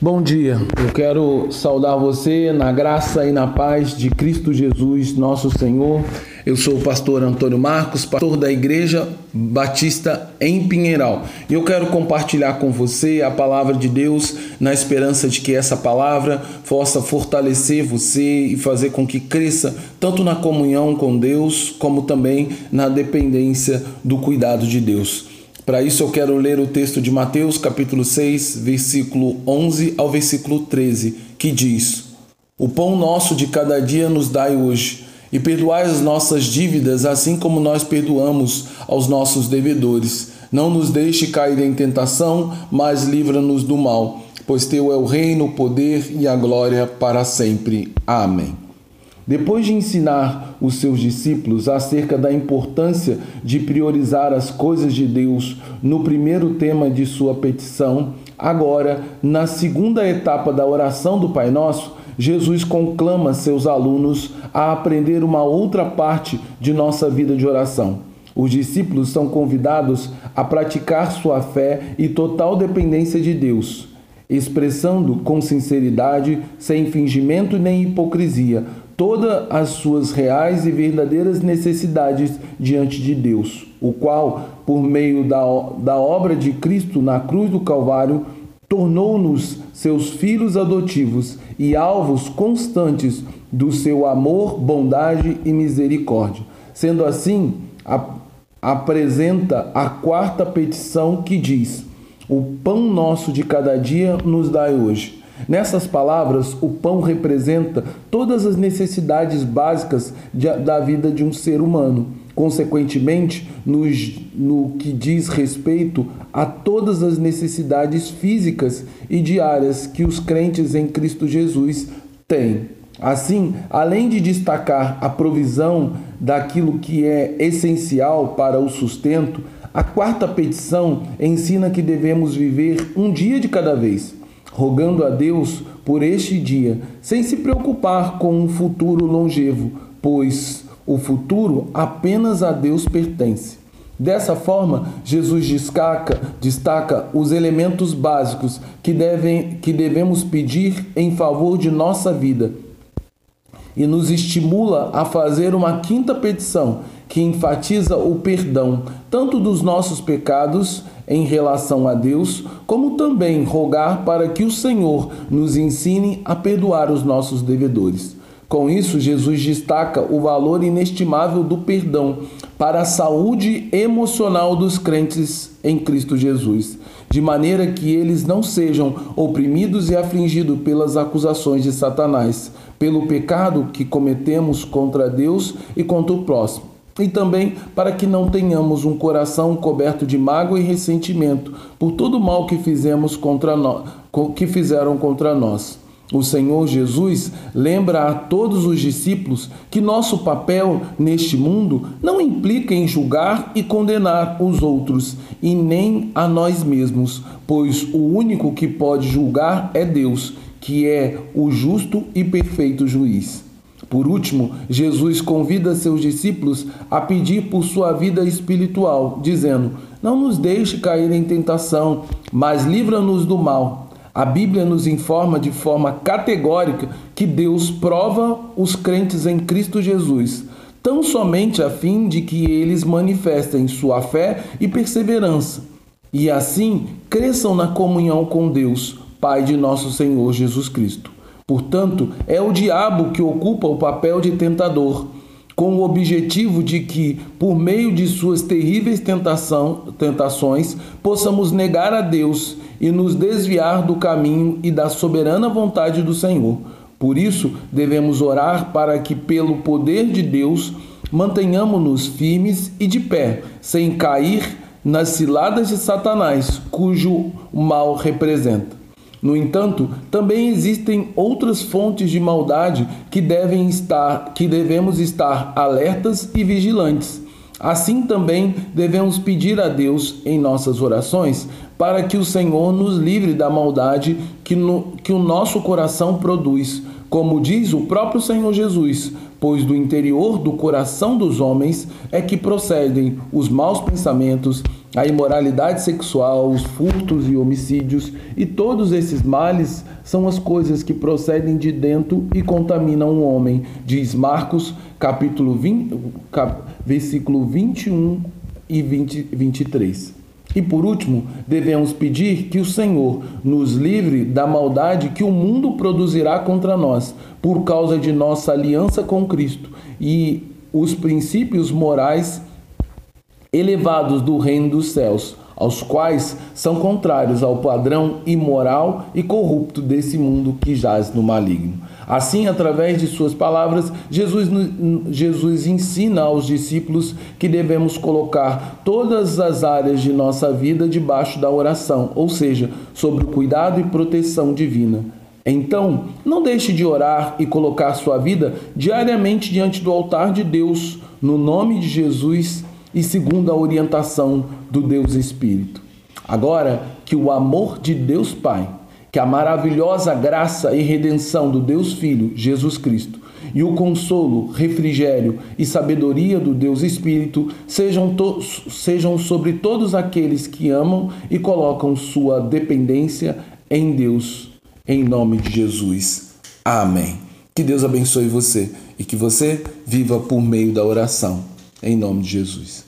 Bom dia, eu quero saudar você na graça e na paz de Cristo Jesus, nosso Senhor. Eu sou o pastor Antônio Marcos, pastor da Igreja Batista em Pinheiral. E eu quero compartilhar com você a palavra de Deus na esperança de que essa palavra possa fortalecer você e fazer com que cresça tanto na comunhão com Deus, como também na dependência do cuidado de Deus. Para isso eu quero ler o texto de Mateus, capítulo 6, versículo 11 ao versículo 13, que diz: O pão nosso de cada dia nos dai hoje, e perdoai as nossas dívidas, assim como nós perdoamos aos nossos devedores. Não nos deixe cair em tentação, mas livra-nos do mal, pois teu é o reino, o poder e a glória para sempre. Amém. Depois de ensinar os seus discípulos acerca da importância de priorizar as coisas de Deus no primeiro tema de sua petição, agora, na segunda etapa da oração do Pai Nosso, Jesus conclama seus alunos a aprender uma outra parte de nossa vida de oração. Os discípulos são convidados a praticar sua fé e total dependência de Deus, expressando com sinceridade, sem fingimento nem hipocrisia, todas as suas reais e verdadeiras necessidades diante de Deus, o qual, por meio da, da obra de Cristo na cruz do Calvário, tornou-nos seus filhos adotivos e alvos constantes do seu amor, bondade e misericórdia. Sendo assim, a, apresenta a quarta petição que diz: O pão nosso de cada dia nos dai hoje Nessas palavras, o pão representa todas as necessidades básicas de, da vida de um ser humano. Consequentemente, nos, no que diz respeito a todas as necessidades físicas e diárias que os crentes em Cristo Jesus têm. Assim, além de destacar a provisão daquilo que é essencial para o sustento, a quarta petição ensina que devemos viver um dia de cada vez rogando a Deus por este dia, sem se preocupar com um futuro longevo, pois o futuro apenas a Deus pertence. Dessa forma, Jesus destaca, destaca os elementos básicos que, devem, que devemos pedir em favor de nossa vida e nos estimula a fazer uma quinta petição que enfatiza o perdão tanto dos nossos pecados em relação a Deus, como também rogar para que o Senhor nos ensine a perdoar os nossos devedores. Com isso, Jesus destaca o valor inestimável do perdão para a saúde emocional dos crentes em Cristo Jesus, de maneira que eles não sejam oprimidos e afligidos pelas acusações de Satanás, pelo pecado que cometemos contra Deus e contra o próximo e também para que não tenhamos um coração coberto de mágoa e ressentimento por todo o mal que fizemos contra nós, que fizeram contra nós. O Senhor Jesus lembra a todos os discípulos que nosso papel neste mundo não implica em julgar e condenar os outros e nem a nós mesmos, pois o único que pode julgar é Deus, que é o justo e perfeito juiz. Por último, Jesus convida seus discípulos a pedir por sua vida espiritual, dizendo: Não nos deixe cair em tentação, mas livra-nos do mal. A Bíblia nos informa de forma categórica que Deus prova os crentes em Cristo Jesus, tão somente a fim de que eles manifestem sua fé e perseverança, e assim cresçam na comunhão com Deus, Pai de nosso Senhor Jesus Cristo. Portanto, é o diabo que ocupa o papel de tentador, com o objetivo de que, por meio de suas terríveis tentação, tentações, possamos negar a Deus e nos desviar do caminho e da soberana vontade do Senhor. Por isso, devemos orar para que, pelo poder de Deus, mantenhamos-nos firmes e de pé, sem cair nas ciladas de Satanás, cujo mal representa. No entanto, também existem outras fontes de maldade que devem estar, que devemos estar alertas e vigilantes. Assim também devemos pedir a Deus em nossas orações para que o Senhor nos livre da maldade que, no, que o nosso coração produz, como diz o próprio Senhor Jesus, pois do interior do coração dos homens é que procedem os maus pensamentos, a imoralidade sexual, os furtos e homicídios, e todos esses males são as coisas que procedem de dentro e contaminam o homem, diz Marcos, capítulo 20, cap, versículo 21 e 20, 23. E por último, devemos pedir que o Senhor nos livre da maldade que o mundo produzirá contra nós, por causa de nossa aliança com Cristo e os princípios morais elevados do reino dos céus, aos quais são contrários ao padrão imoral e corrupto desse mundo que jaz no maligno. Assim, através de suas palavras, Jesus, Jesus ensina aos discípulos que devemos colocar todas as áreas de nossa vida debaixo da oração, ou seja, sob o cuidado e proteção divina. Então, não deixe de orar e colocar sua vida diariamente diante do altar de Deus, no nome de Jesus e segundo a orientação do Deus Espírito. Agora que o amor de Deus Pai, que a maravilhosa graça e redenção do Deus Filho, Jesus Cristo, e o consolo, refrigério e sabedoria do Deus Espírito sejam, sejam sobre todos aqueles que amam e colocam sua dependência em Deus, em nome de Jesus. Amém. Que Deus abençoe você e que você viva por meio da oração, em nome de Jesus.